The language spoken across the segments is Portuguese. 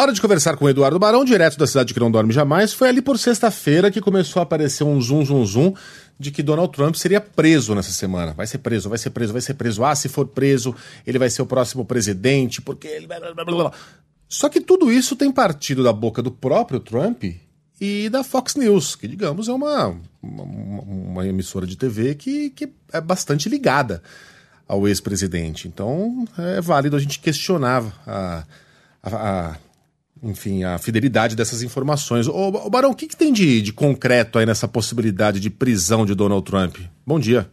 Hora de conversar com o Eduardo Barão, direto da cidade que não dorme jamais. Foi ali por sexta-feira que começou a aparecer um zoom, zoom, zoom de que Donald Trump seria preso nessa semana. Vai ser preso, vai ser preso, vai ser preso. Ah, se for preso, ele vai ser o próximo presidente, porque ele. Só que tudo isso tem partido da boca do próprio Trump e da Fox News, que, digamos, é uma, uma, uma emissora de TV que, que é bastante ligada ao ex-presidente. Então, é válido a gente questionar a, a, a enfim, a fidelidade dessas informações. Ô, Barão, o que, que tem de, de, concreto aí nessa possibilidade de prisão de Donald Trump? Bom dia.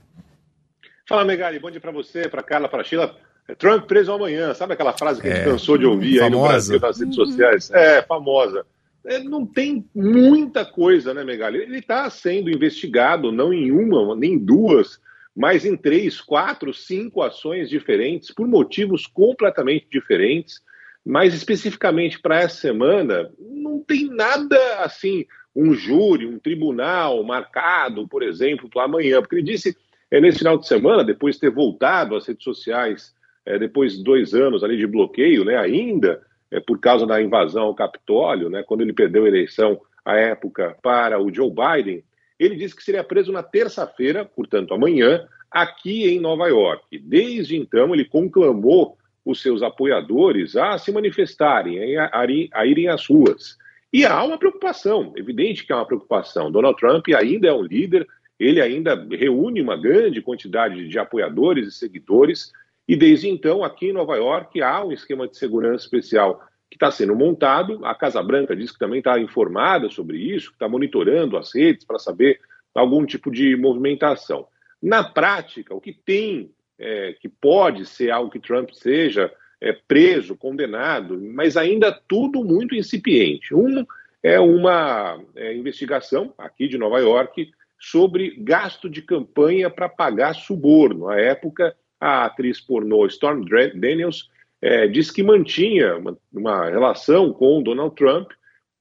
Fala, Megali. Bom dia para você, para Carla, para Sheila. Trump preso amanhã. Sabe aquela frase que é, a gente cansou de ouvir famosa. aí no Brasil nas redes sociais? É, famosa. É, não tem muita coisa, né, Megali? Ele está sendo investigado não em uma, nem duas, mas em três, quatro, cinco ações diferentes, por motivos completamente diferentes mas especificamente para essa semana, não tem nada assim, um júri, um tribunal marcado, por exemplo, para amanhã, porque ele disse é, nesse final de semana, depois de ter voltado às redes sociais, é, depois de dois anos ali de bloqueio, né, ainda é, por causa da invasão ao Capitólio, né, quando ele perdeu a eleição à época para o Joe Biden, ele disse que seria preso na terça-feira, portanto amanhã, aqui em Nova York. Desde então, ele conclamou os seus apoiadores a se manifestarem, a, irem às ruas. E há uma preocupação, evidente que há uma preocupação. Donald Trump ainda é um líder, ele ainda reúne uma grande quantidade de apoiadores e seguidores, e desde então, aqui em Nova York, há um esquema de segurança especial que está sendo montado. A Casa Branca diz que também está informada sobre isso, está monitorando as redes para saber algum tipo de movimentação. Na prática, o que tem é, que pode ser algo que Trump seja é, preso, condenado, mas ainda tudo muito incipiente. Um é uma é, investigação aqui de Nova York sobre gasto de campanha para pagar suborno. À época, a atriz pornô Storm Daniels é, disse que mantinha uma, uma, relação com Donald Trump.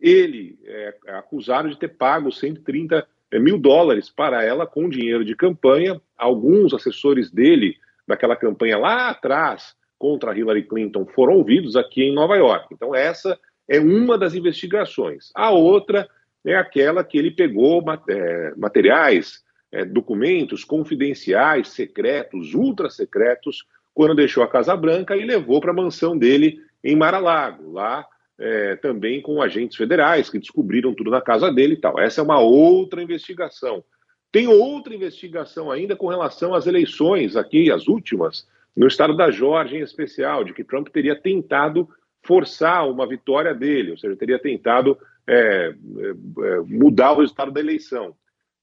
Ele é, acusado de ter pago 130 mil dólares para ela com dinheiro de campanha. Alguns assessores dele daquela campanha lá atrás contra Hillary Clinton foram ouvidos aqui em Nova York. Então, essa é uma das investigações. A outra é aquela que ele pegou é, materiais, é, documentos confidenciais, secretos, ultra secretos, quando deixou a Casa Branca e levou para a mansão dele em Mar-a-Lago, lá é, também com agentes federais que descobriram tudo na casa dele e tal. Essa é uma outra investigação. Tem outra investigação ainda com relação às eleições aqui, as últimas, no estado da Georgia em especial, de que Trump teria tentado forçar uma vitória dele, ou seja, teria tentado é, é, mudar o resultado da eleição.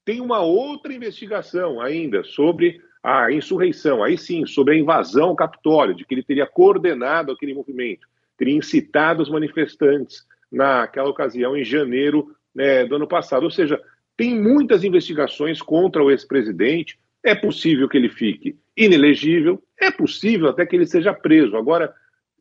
Tem uma outra investigação ainda sobre a insurreição, aí sim, sobre a invasão ao Capitólio, de que ele teria coordenado aquele movimento, teria incitado os manifestantes naquela ocasião, em janeiro né, do ano passado. Ou seja, tem muitas investigações contra o ex-presidente. É possível que ele fique inelegível, é possível até que ele seja preso. Agora,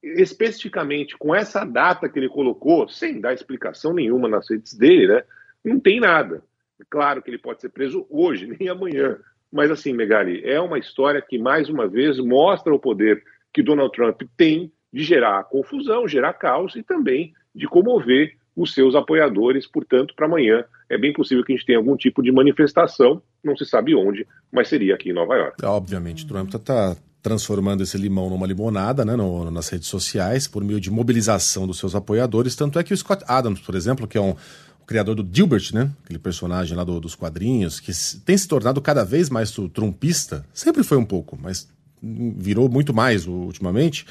especificamente com essa data que ele colocou, sem dar explicação nenhuma nas redes dele, né, não tem nada. Claro que ele pode ser preso hoje, nem amanhã. Mas assim, Megali, é uma história que, mais uma vez, mostra o poder que Donald Trump tem de gerar confusão, gerar caos e também de comover os seus apoiadores. Portanto, para amanhã é bem possível que a gente tenha algum tipo de manifestação, não se sabe onde, mas seria aqui em Nova York. Obviamente, Trump está tá transformando esse limão numa limonada né, no, nas redes sociais, por meio de mobilização dos seus apoiadores. Tanto é que o Scott Adams, por exemplo, que é um, o criador do Dilbert, né, aquele personagem lá do, dos quadrinhos, que tem se tornado cada vez mais trumpista, sempre foi um pouco, mas virou muito mais ultimamente.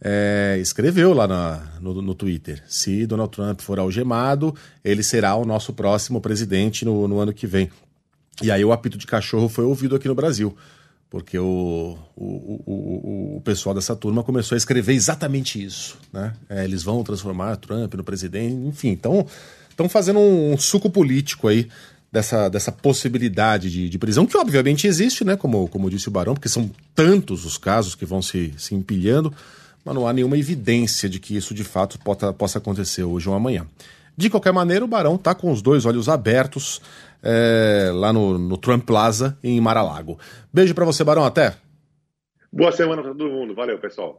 É, escreveu lá na, no, no, Twitter: se Donald Trump for algemado, ele será o nosso próximo presidente no, no ano que vem. E aí o apito de cachorro foi ouvido aqui no Brasil porque o, o, o, o, pessoal dessa turma começou a escrever exatamente isso. Né? É, eles vão transformar Trump no presidente, enfim, estão fazendo um, um, suco político aí dessa, dessa possibilidade de, de, prisão, que obviamente existe, né? como, como disse o Barão, porque são tantos os casos que vão se, se empilhando, mas não há nenhuma evidência de que isso de fato possa, acontecer hoje ou amanhã. De qualquer maneira, o Barão está com os dois olhos abertos é, lá no, no Trump Plaza, em Mar-a-Lago. Beijo para você, Barão. Até. Boa semana para todo mundo. Valeu, pessoal.